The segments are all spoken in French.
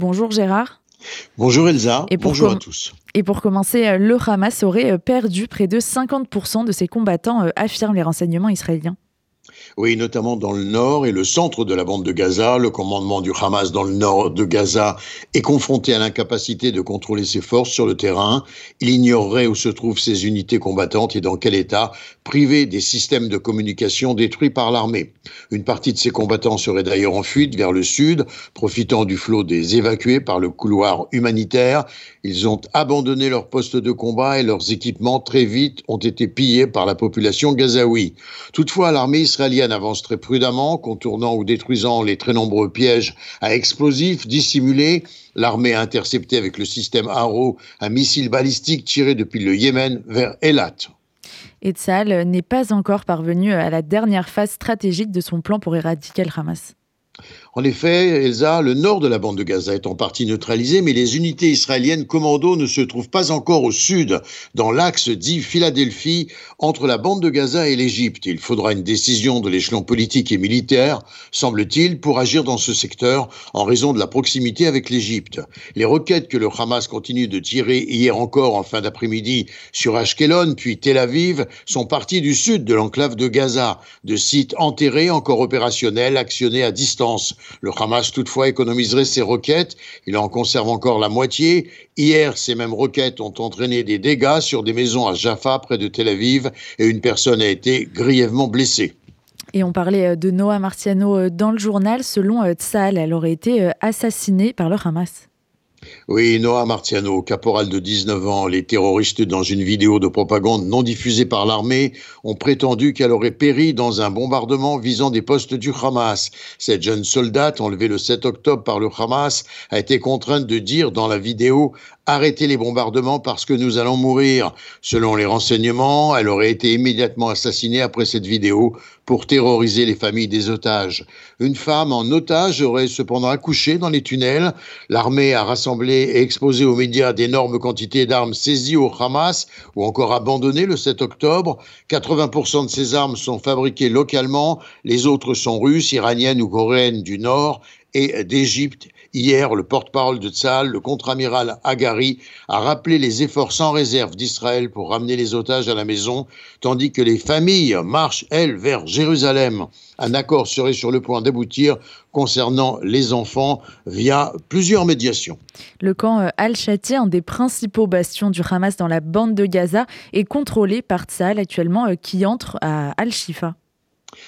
Bonjour Gérard. Bonjour Elsa, et bonjour à tous. Et pour commencer, euh, le Hamas aurait euh, perdu près de 50% de ses combattants, euh, affirment les renseignements israéliens. Oui, notamment dans le nord et le centre de la bande de Gaza. Le commandement du Hamas dans le nord de Gaza est confronté à l'incapacité de contrôler ses forces sur le terrain. Il ignorerait où se trouvent ses unités combattantes et dans quel état, privé des systèmes de communication détruits par l'armée. Une partie de ses combattants serait d'ailleurs en fuite vers le sud, profitant du flot des évacués par le couloir humanitaire. Ils ont abandonné leurs postes de combat et leurs équipements très vite ont été pillés par la population gazaoui. Toutefois, l'armée israélienne avance très prudemment, contournant ou détruisant les très nombreux pièges à explosifs dissimulés. L'armée a intercepté avec le système Arrow un missile balistique tiré depuis le Yémen vers Elat. Et n'est pas encore parvenu à la dernière phase stratégique de son plan pour éradiquer le Hamas. En effet, Elsa, le nord de la bande de Gaza est en partie neutralisé, mais les unités israéliennes commando ne se trouvent pas encore au sud, dans l'axe dit Philadelphie, entre la bande de Gaza et l'Égypte. Il faudra une décision de l'échelon politique et militaire, semble-t-il, pour agir dans ce secteur en raison de la proximité avec l'Égypte. Les roquettes que le Hamas continue de tirer hier encore en fin d'après-midi sur Ashkelon, puis Tel Aviv, sont parties du sud de l'enclave de Gaza, de sites enterrés encore opérationnels, actionnés à distance. Le Hamas, toutefois, économiserait ses roquettes. Il en conserve encore la moitié. Hier, ces mêmes roquettes ont entraîné des dégâts sur des maisons à Jaffa, près de Tel Aviv, et une personne a été grièvement blessée. Et on parlait euh, de Noah Marciano euh, dans le journal. Selon euh, Tzal, elle aurait été assassinée par le Hamas. Oui, Noah Martiano, caporal de 19 ans, les terroristes dans une vidéo de propagande non diffusée par l'armée ont prétendu qu'elle aurait péri dans un bombardement visant des postes du Hamas. Cette jeune soldate, enlevée le 7 octobre par le Hamas, a été contrainte de dire dans la vidéo arrêtez les bombardements parce que nous allons mourir. Selon les renseignements, elle aurait été immédiatement assassinée après cette vidéo pour terroriser les familles des otages. Une femme en otage aurait cependant accouché dans les tunnels. L'armée a rassemblé et exposé aux médias d'énormes quantités d'armes saisies au Hamas ou encore abandonnées le 7 octobre. 80% de ces armes sont fabriquées localement, les autres sont russes, iraniennes ou coréennes du Nord et d'Égypte. Hier, le porte-parole de Tzal, le contre-amiral Agari, a rappelé les efforts sans réserve d'Israël pour ramener les otages à la maison, tandis que les familles marchent, elles, vers Jérusalem. Un accord serait sur le point d'aboutir concernant les enfants via plusieurs médiations. Le camp euh, Al-Shati, un des principaux bastions du Hamas dans la bande de Gaza, est contrôlé par Tzal actuellement euh, qui entre à Al-Shifa.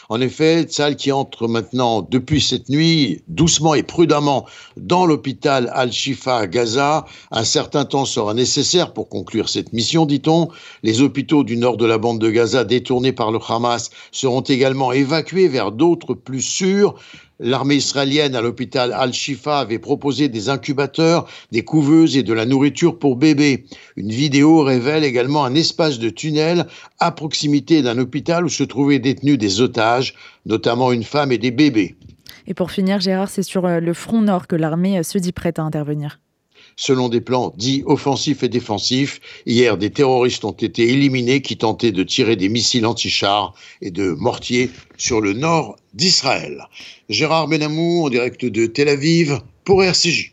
En effet, Tzal qui entre maintenant depuis cette nuit, doucement et prudemment, dans l'hôpital Al-Shifa à Gaza. Un certain temps sera nécessaire pour conclure cette mission, dit-on. Les hôpitaux du nord de la bande de Gaza détournés par le Hamas seront également évacués vers d'autres plus sûrs. L'armée israélienne à l'hôpital Al-Shifa avait proposé des incubateurs, des couveuses et de la nourriture pour bébés. Une vidéo révèle également un espace de tunnel à proximité d'un hôpital où se trouvaient détenus des otages, notamment une femme et des bébés. Et pour finir, Gérard, c'est sur euh, le front nord que l'armée euh, se dit prête à intervenir selon des plans dits offensifs et défensifs. Hier, des terroristes ont été éliminés qui tentaient de tirer des missiles anti-chars et de mortiers sur le nord d'Israël. Gérard Benamou en direct de Tel Aviv pour RCJ.